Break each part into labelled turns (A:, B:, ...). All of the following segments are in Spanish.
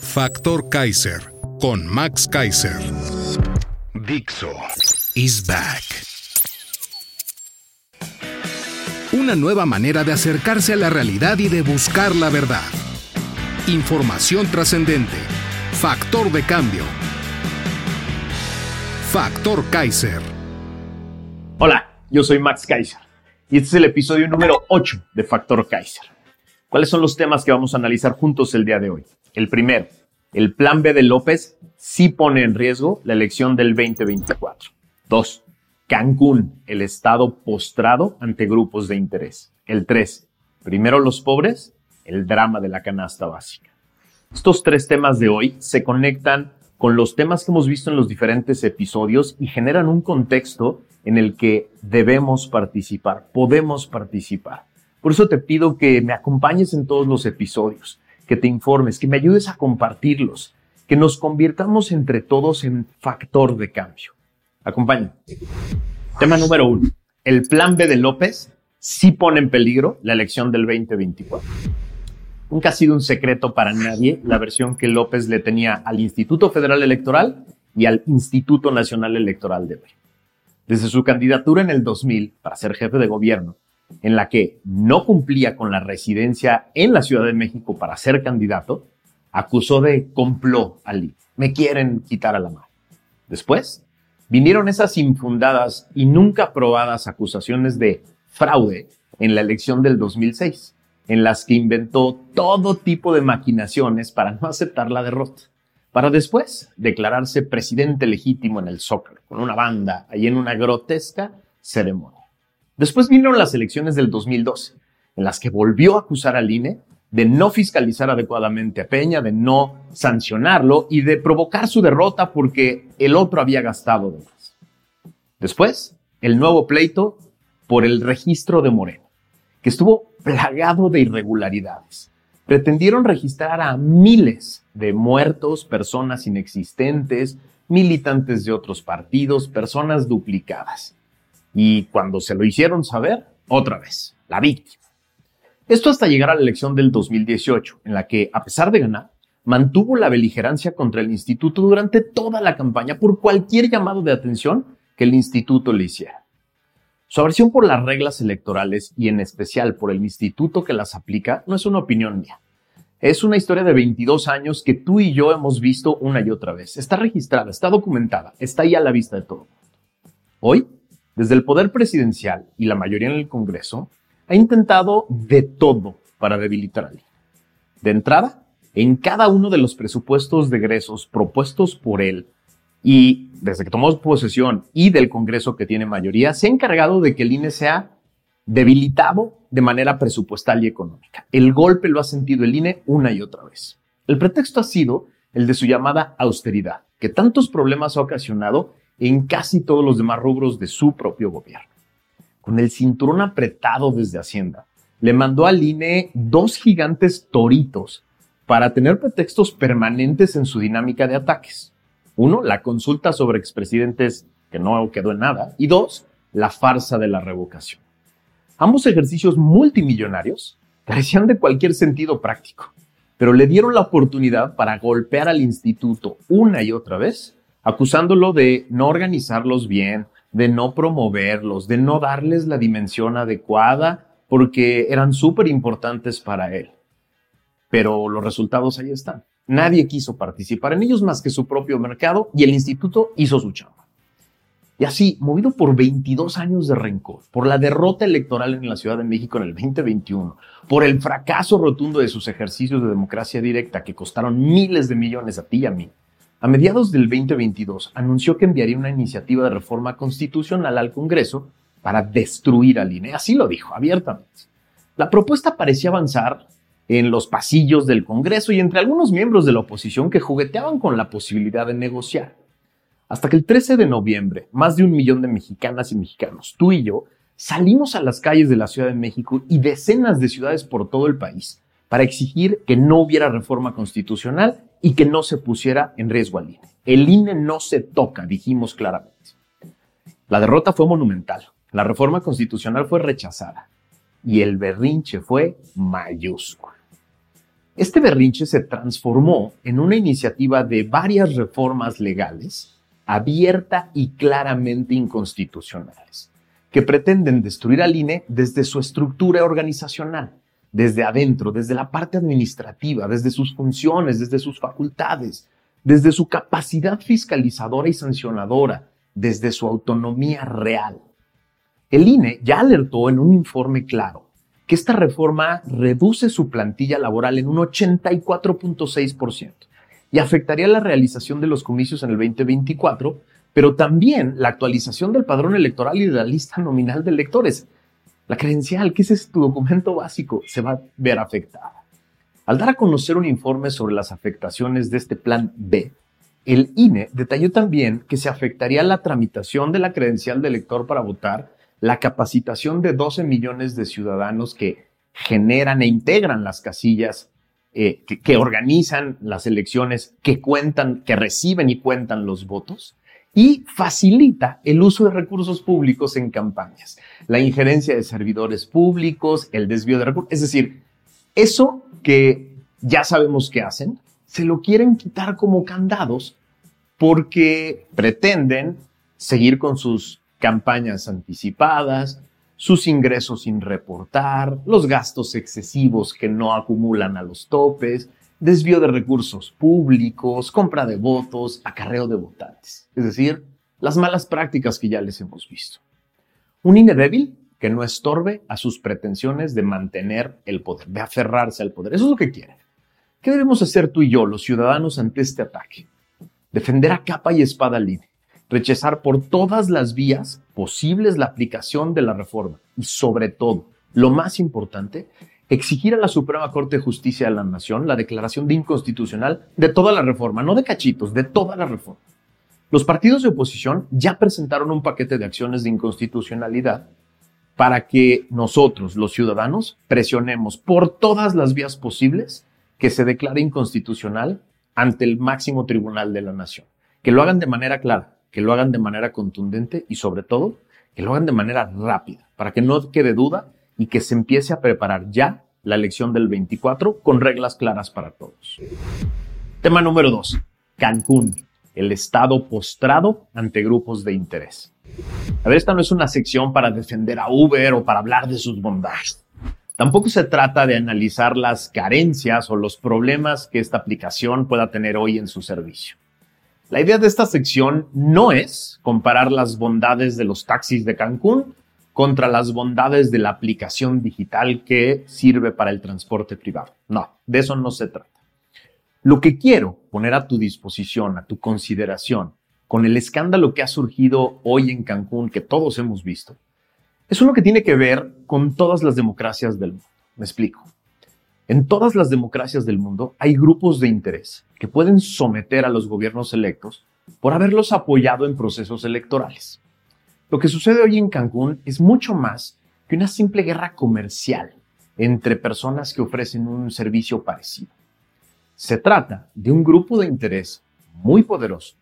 A: Factor Kaiser con Max Kaiser. Dixo is back. Una nueva manera de acercarse a la realidad y de buscar la verdad. Información trascendente. Factor de cambio. Factor Kaiser.
B: Hola, yo soy Max Kaiser y este es el episodio número 8 de Factor Kaiser. ¿Cuáles son los temas que vamos a analizar juntos el día de hoy? El primero, el plan B de López sí pone en riesgo la elección del 2024. Dos, Cancún, el estado postrado ante grupos de interés. El 3. Primero los pobres, el drama de la canasta básica. Estos tres temas de hoy se conectan con los temas que hemos visto en los diferentes episodios y generan un contexto en el que debemos participar, podemos participar. Por eso te pido que me acompañes en todos los episodios, que te informes, que me ayudes a compartirlos, que nos convirtamos entre todos en factor de cambio. Acompáñame. Tema número uno. El plan B de López sí pone en peligro la elección del 2024. Nunca ha sido un secreto para nadie la versión que López le tenía al Instituto Federal Electoral y al Instituto Nacional Electoral de hoy. Desde su candidatura en el 2000 para ser jefe de gobierno, en la que no cumplía con la residencia en la Ciudad de México para ser candidato, acusó de complot al INE. Me quieren quitar a la mano. Después, vinieron esas infundadas y nunca probadas acusaciones de fraude en la elección del 2006 en las que inventó todo tipo de maquinaciones para no aceptar la derrota, para después declararse presidente legítimo en el Zócalo, con una banda ahí en una grotesca ceremonia. Después vinieron las elecciones del 2012, en las que volvió a acusar al INE de no fiscalizar adecuadamente a Peña, de no sancionarlo y de provocar su derrota porque el otro había gastado de más. Después, el nuevo pleito por el registro de Moreno, que estuvo plagado de irregularidades. Pretendieron registrar a miles de muertos, personas inexistentes, militantes de otros partidos, personas duplicadas. Y cuando se lo hicieron saber, otra vez, la víctima. Esto hasta llegar a la elección del 2018, en la que, a pesar de ganar, mantuvo la beligerancia contra el instituto durante toda la campaña por cualquier llamado de atención que el instituto le hiciera. Su aversión por las reglas electorales y en especial por el instituto que las aplica no es una opinión mía. Es una historia de 22 años que tú y yo hemos visto una y otra vez. Está registrada, está documentada, está ahí a la vista de todo. Hoy, desde el poder presidencial y la mayoría en el Congreso, ha intentado de todo para debilitar al INE. De entrada, en cada uno de los presupuestos de egresos propuestos por él y desde que tomó posesión y del Congreso que tiene mayoría, se ha encargado de que el INE sea debilitado de manera presupuestal y económica. El golpe lo ha sentido el INE una y otra vez. El pretexto ha sido el de su llamada austeridad, que tantos problemas ha ocasionado en casi todos los demás rubros de su propio gobierno. Con el cinturón apretado desde Hacienda, le mandó al INE dos gigantes toritos para tener pretextos permanentes en su dinámica de ataques. Uno, la consulta sobre expresidentes que no quedó en nada. Y dos, la farsa de la revocación. Ambos ejercicios multimillonarios carecían de cualquier sentido práctico, pero le dieron la oportunidad para golpear al instituto una y otra vez, acusándolo de no organizarlos bien, de no promoverlos, de no darles la dimensión adecuada, porque eran súper importantes para él. Pero los resultados ahí están. Nadie quiso participar en ellos más que su propio mercado y el instituto hizo su chamba. Y así, movido por 22 años de rencor, por la derrota electoral en la Ciudad de México en el 2021, por el fracaso rotundo de sus ejercicios de democracia directa que costaron miles de millones a ti y a mí, a mediados del 2022 anunció que enviaría una iniciativa de reforma constitucional al Congreso para destruir al INE. Así lo dijo abiertamente. La propuesta parecía avanzar en los pasillos del Congreso y entre algunos miembros de la oposición que jugueteaban con la posibilidad de negociar. Hasta que el 13 de noviembre, más de un millón de mexicanas y mexicanos, tú y yo, salimos a las calles de la Ciudad de México y decenas de ciudades por todo el país para exigir que no hubiera reforma constitucional y que no se pusiera en riesgo al INE. El INE no se toca, dijimos claramente. La derrota fue monumental. La reforma constitucional fue rechazada y el berrinche fue mayúsculo. Este berrinche se transformó en una iniciativa de varias reformas legales abierta y claramente inconstitucionales, que pretenden destruir al INE desde su estructura organizacional, desde adentro, desde la parte administrativa, desde sus funciones, desde sus facultades, desde su capacidad fiscalizadora y sancionadora, desde su autonomía real. El INE ya alertó en un informe claro que esta reforma reduce su plantilla laboral en un 84.6% y afectaría la realización de los comicios en el 2024, pero también la actualización del padrón electoral y de la lista nominal de electores. La credencial, que ese es tu documento básico, se va a ver afectada. Al dar a conocer un informe sobre las afectaciones de este plan B, el INE detalló también que se afectaría la tramitación de la credencial de elector para votar, la capacitación de 12 millones de ciudadanos que generan e integran las casillas eh, que, organizan las elecciones, que cuentan, que reciben y cuentan los votos y facilita el uso de recursos públicos en campañas, la injerencia de servidores públicos, el desvío de recursos, es decir, eso que ya sabemos que hacen, se lo quieren quitar como candados porque pretenden seguir con sus campañas anticipadas, sus ingresos sin reportar, los gastos excesivos que no acumulan a los topes, desvío de recursos públicos, compra de votos, acarreo de votantes. Es decir, las malas prácticas que ya les hemos visto. Un INE débil que no estorbe a sus pretensiones de mantener el poder, de aferrarse al poder. Eso es lo que quieren. ¿Qué debemos hacer tú y yo, los ciudadanos, ante este ataque? Defender a capa y espada al INE rechazar por todas las vías posibles la aplicación de la reforma y sobre todo, lo más importante, exigir a la Suprema Corte de Justicia de la Nación la declaración de inconstitucional de toda la reforma, no de cachitos, de toda la reforma. Los partidos de oposición ya presentaron un paquete de acciones de inconstitucionalidad para que nosotros, los ciudadanos, presionemos por todas las vías posibles que se declare inconstitucional ante el máximo tribunal de la nación. Que lo hagan de manera clara, que lo hagan de manera contundente y sobre todo que lo hagan de manera rápida, para que no quede duda y que se empiece a preparar ya la elección del 24 con reglas claras para todos. Tema número 2. Cancún, el estado postrado ante grupos de interés. A ver, esta no es una sección para defender a Uber o para hablar de sus bondades. Tampoco se trata de analizar las carencias o los problemas que esta aplicación pueda tener hoy en su servicio. La idea de esta sección no es comparar las bondades de los taxis de Cancún contra las bondades de la aplicación digital que sirve para el transporte privado. No, de eso no se trata. Lo que quiero poner a tu disposición, a tu consideración, con el escándalo que ha surgido hoy en Cancún, que todos hemos visto, es uno que tiene que ver con todas las democracias del mundo. Me explico. En todas las democracias del mundo hay grupos de interés que pueden someter a los gobiernos electos por haberlos apoyado en procesos electorales. Lo que sucede hoy en Cancún es mucho más que una simple guerra comercial entre personas que ofrecen un servicio parecido. Se trata de un grupo de interés muy poderoso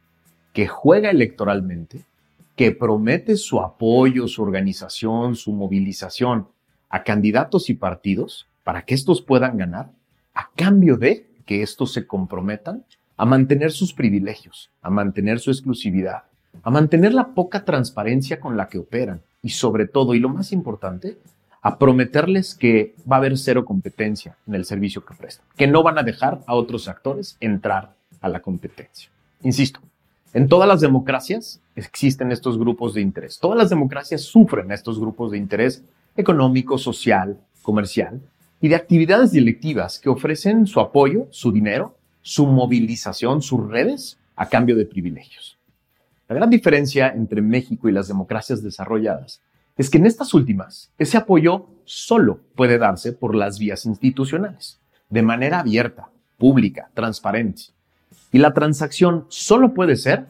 B: que juega electoralmente, que promete su apoyo, su organización, su movilización a candidatos y partidos para que estos puedan ganar a cambio de que estos se comprometan a mantener sus privilegios, a mantener su exclusividad, a mantener la poca transparencia con la que operan y sobre todo, y lo más importante, a prometerles que va a haber cero competencia en el servicio que prestan, que no van a dejar a otros actores entrar a la competencia. Insisto, en todas las democracias existen estos grupos de interés. Todas las democracias sufren estos grupos de interés económico, social, comercial, y de actividades directivas que ofrecen su apoyo, su dinero, su movilización, sus redes a cambio de privilegios. La gran diferencia entre México y las democracias desarrolladas es que en estas últimas ese apoyo solo puede darse por las vías institucionales, de manera abierta, pública, transparente. Y la transacción solo puede ser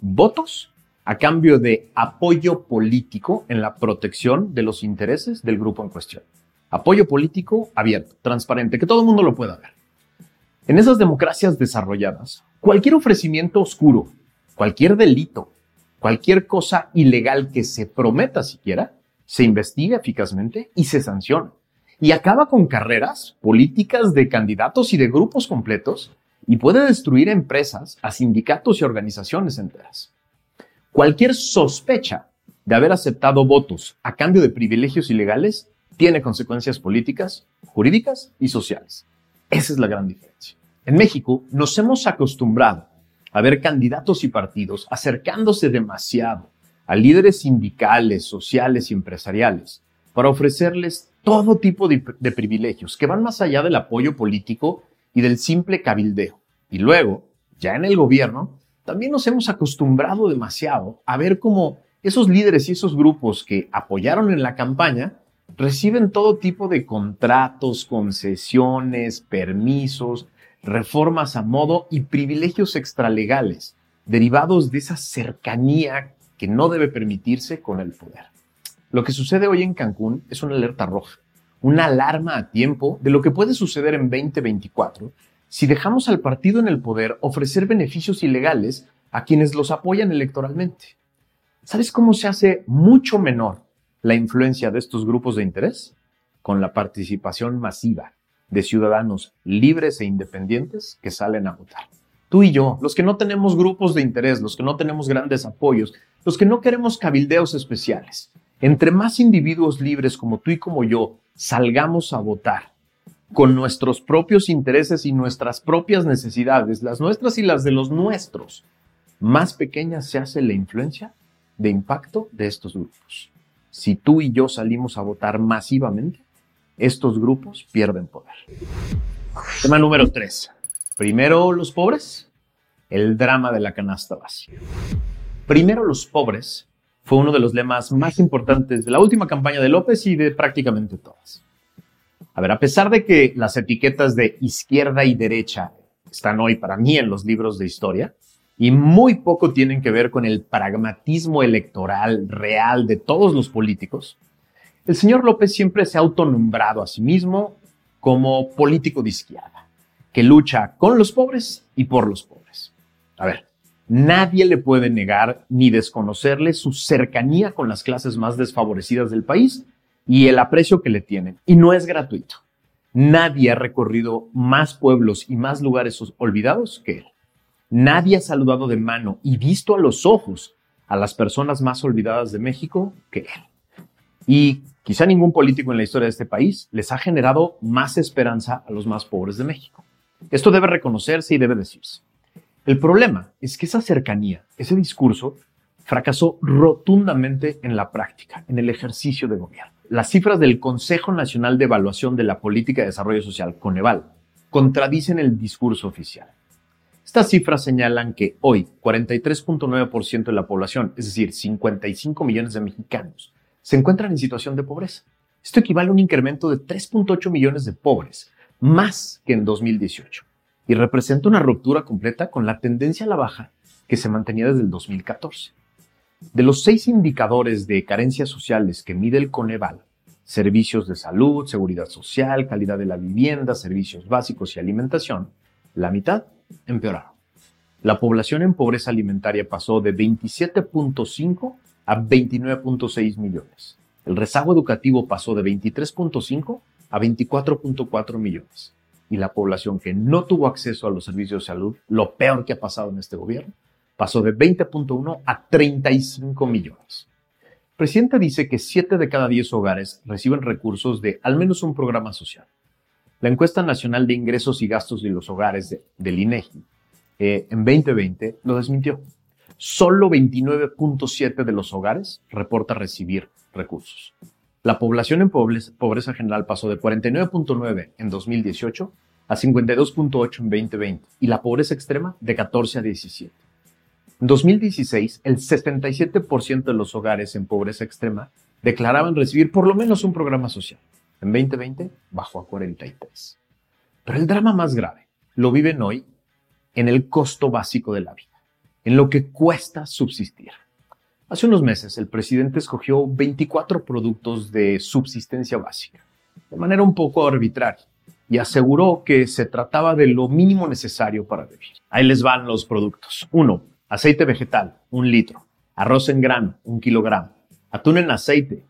B: votos a cambio de apoyo político en la protección de los intereses del grupo en cuestión. Apoyo político abierto, transparente, que todo el mundo lo pueda ver. En esas democracias desarrolladas, cualquier ofrecimiento oscuro, cualquier delito, cualquier cosa ilegal que se prometa siquiera, se investiga eficazmente y se sanciona. Y acaba con carreras políticas de candidatos y de grupos completos y puede destruir empresas, a sindicatos y organizaciones enteras. Cualquier sospecha de haber aceptado votos a cambio de privilegios ilegales tiene consecuencias políticas, jurídicas y sociales. Esa es la gran diferencia. En México nos hemos acostumbrado a ver candidatos y partidos acercándose demasiado a líderes sindicales, sociales y empresariales para ofrecerles todo tipo de, de, privilegios que van más allá del apoyo político y del simple cabildeo. Y luego, ya en el gobierno, también nos hemos acostumbrado demasiado a ver cómo esos líderes y esos grupos que apoyaron en la campaña reciben todo tipo de contratos, concesiones, permisos, reformas a modo y privilegios extralegales derivados de esa cercanía que no debe permitirse con el poder. Lo que sucede hoy en Cancún es una alerta roja, una alarma a tiempo de lo que puede suceder en 2024 si dejamos al partido en el poder ofrecer beneficios ilegales a quienes los apoyan electoralmente. ¿Sabes cómo se hace mucho menor la influencia de estos grupos de interés? Con la participación masiva de ciudadanos libres e independientes que salen a votar. Tú y yo, los que no tenemos grupos de interés, los que no tenemos grandes apoyos, los que no queremos cabildeos especiales. Entre más individuos libres como tú y como yo salgamos a votar con nuestros propios intereses y nuestras propias necesidades, las nuestras y las de los nuestros, más pequeña se hace la influencia de impacto de estos grupos. Si tú y yo salimos a votar masivamente, estos grupos pierden poder. Tema número 3. Primero los pobres, el drama de la canasta básica. Primero los pobres fue uno de los lemas más importantes de la última campaña de López y de prácticamente todas. A ver, a pesar de que las etiquetas de izquierda y derecha están hoy para mí en los libros de historia, y muy poco tienen que ver con el pragmatismo electoral real de todos los políticos, el señor López siempre se ha autonombrado a sí mismo como político de izquierda, que lucha con los pobres y por los pobres. A ver, nadie le puede negar ni desconocerle su cercanía con las clases más desfavorecidas del país y el aprecio que le tienen. Y no es gratuito. Nadie ha recorrido más pueblos y más lugares olvidados que él. Nadie ha saludado de mano y visto a los ojos a las personas más olvidadas de México que él. Y quizá ningún político en la historia de este país les ha generado más esperanza a los más pobres de México. Esto debe reconocerse y debe decirse. El problema es que esa cercanía, ese discurso, fracasó rotundamente en la práctica, en el ejercicio de gobierno. Las cifras del Consejo Nacional de Evaluación de la Política de Desarrollo Social, Coneval, contradicen el discurso oficial. Estas cifras señalan que hoy 43.9% de la población, es decir, 55 millones de mexicanos, se encuentran en situación de pobreza. Esto equivale a un incremento de 3.8 millones de pobres, más que en 2018, y representa una ruptura completa con la tendencia a la baja que se mantenía desde el 2014. De los seis indicadores de carencias sociales que mide el Coneval, servicios de salud, seguridad social, calidad de la vivienda, servicios básicos y alimentación, la mitad empeoraron. La población en pobreza alimentaria pasó de 27.5 a 29.6 millones. El rezago educativo pasó de 23.5 a 24.4 millones. Y la población que no tuvo acceso a los servicios de salud, lo peor que ha pasado en este gobierno, pasó de 20.1 a 35 millones. El presidente dice que 7 de cada 10 hogares reciben recursos de al menos un programa social. La encuesta nacional de ingresos y gastos de los hogares del INEGI eh, en 2020 lo desmintió. Solo 29.7 de los hogares reporta recibir recursos. La población en pobreza general pasó de 49.9 en 2018 a 52.8 en 2020 y la pobreza extrema de 14 a 17. En 2016, el 77% de los hogares en pobreza extrema declaraban recibir por lo menos un programa social. En 2020 bajó a 43. Pero el drama más grave lo viven hoy en el costo básico de la vida, en lo que cuesta subsistir. Hace unos meses el presidente escogió 24 productos de subsistencia básica, de manera un poco arbitraria, y aseguró que se trataba de lo mínimo necesario para vivir. Ahí les van los productos. 1. Aceite vegetal, un litro. Arroz en grano, un kilogramo. Atún en aceite,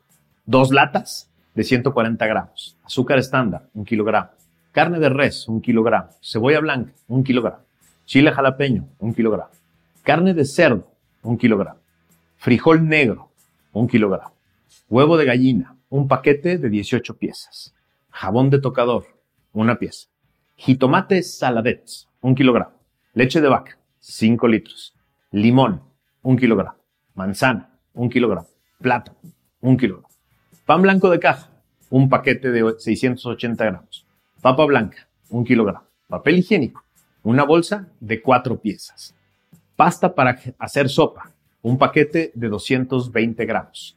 B: dos latas de 140 gramos. Azúcar estándar, un kilogramo. Carne de res, un kilogramo. Cebolla blanca, un kilogramo. Chile jalapeño, un kilogramo. Carne de cerdo, un kilogramo. Frijol negro, un kilogramo. Huevo de gallina, un paquete de 18 piezas. Jabón de tocador, una pieza. Jitomates saladets, un kilogramo. Leche de vaca, 5 litros. Limón, un kilogramo. Manzana, un kilogramo. Plátano, un kilogramo. Pan blanco de caja, un paquete de 680 gramos. Papa blanca, un kilogramo. Papel higiénico, una bolsa de 4 piezas. Pasta para hacer sopa, un paquete de 220 gramos.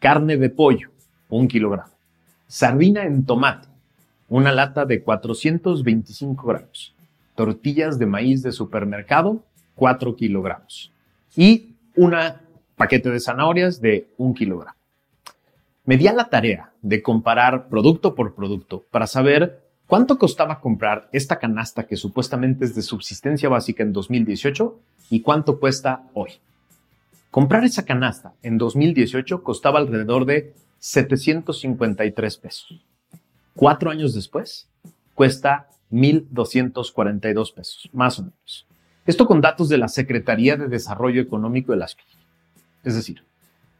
B: Carne de pollo, un kilogramo. Sardina en tomate, una lata de 425 gramos. Tortillas de maíz de supermercado, 4 kilogramos. Y un paquete de zanahorias de 1 kilogramo. Me di la tarea de comparar producto por producto para saber cuánto costaba comprar esta canasta que supuestamente es de subsistencia básica en 2018 y cuánto cuesta hoy. Comprar esa canasta en 2018 costaba alrededor de 753 pesos. Cuatro años después, cuesta 1.242 pesos, más o menos. Esto con datos de la Secretaría de Desarrollo Económico de las Es decir,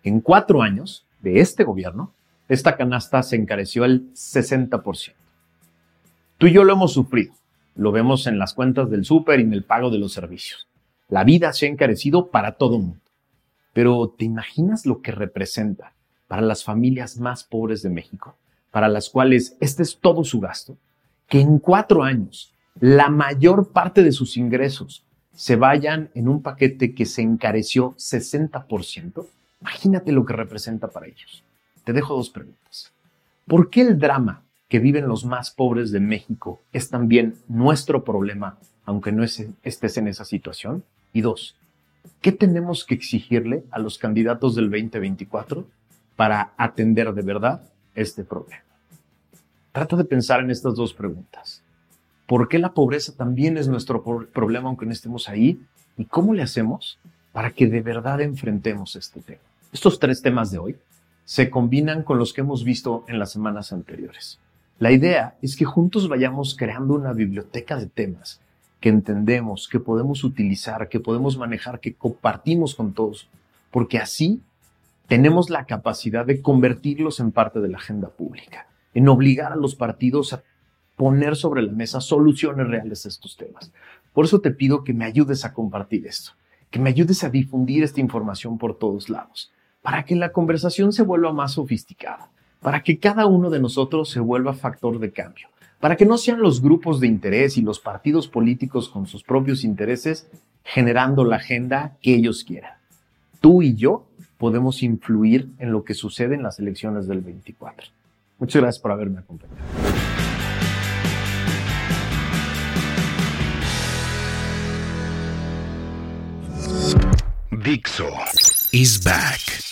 B: en cuatro años de este gobierno, esta canasta se encareció el 60%. Tú y yo lo hemos sufrido. Lo vemos en las cuentas del súper y en el pago de los servicios. La vida se ha encarecido para todo el mundo. Pero ¿te imaginas lo que representa para las familias más pobres de México? para las cuales este es todo su gasto, que en cuatro años la mayor parte de sus ingresos se vayan en un paquete que se encareció 60%, imagínate lo que representa para ellos. Te dejo dos preguntas. ¿Por qué el drama que viven los más pobres de México es también nuestro problema, aunque no estés en esa situación? Y dos, ¿qué tenemos que exigirle a los candidatos del 2024 para atender de verdad este problema. Trata de pensar en estas dos preguntas. ¿Por qué la pobreza también es nuestro problema aunque no estemos ahí? ¿Y cómo le hacemos para que de verdad enfrentemos este tema? Estos tres temas de hoy se combinan con los que hemos visto en las semanas anteriores. La idea es que juntos vayamos creando una biblioteca de temas que entendemos, que podemos utilizar, que podemos manejar, que compartimos con todos, porque así tenemos la capacidad de convertirlos en parte de la agenda pública, en obligar a los partidos a poner sobre la mesa soluciones reales a estos temas. Por eso te pido que me ayudes a compartir esto, que me ayudes a difundir esta información por todos lados, para que la conversación se vuelva más sofisticada, para que cada uno de nosotros se vuelva factor de cambio, para que no sean los grupos de interés y los partidos políticos con sus propios intereses generando la agenda que ellos quieran. Tú y yo podemos influir en lo que sucede en las elecciones del 24. Muchas gracias por haberme acompañado.
A: Dixo is back.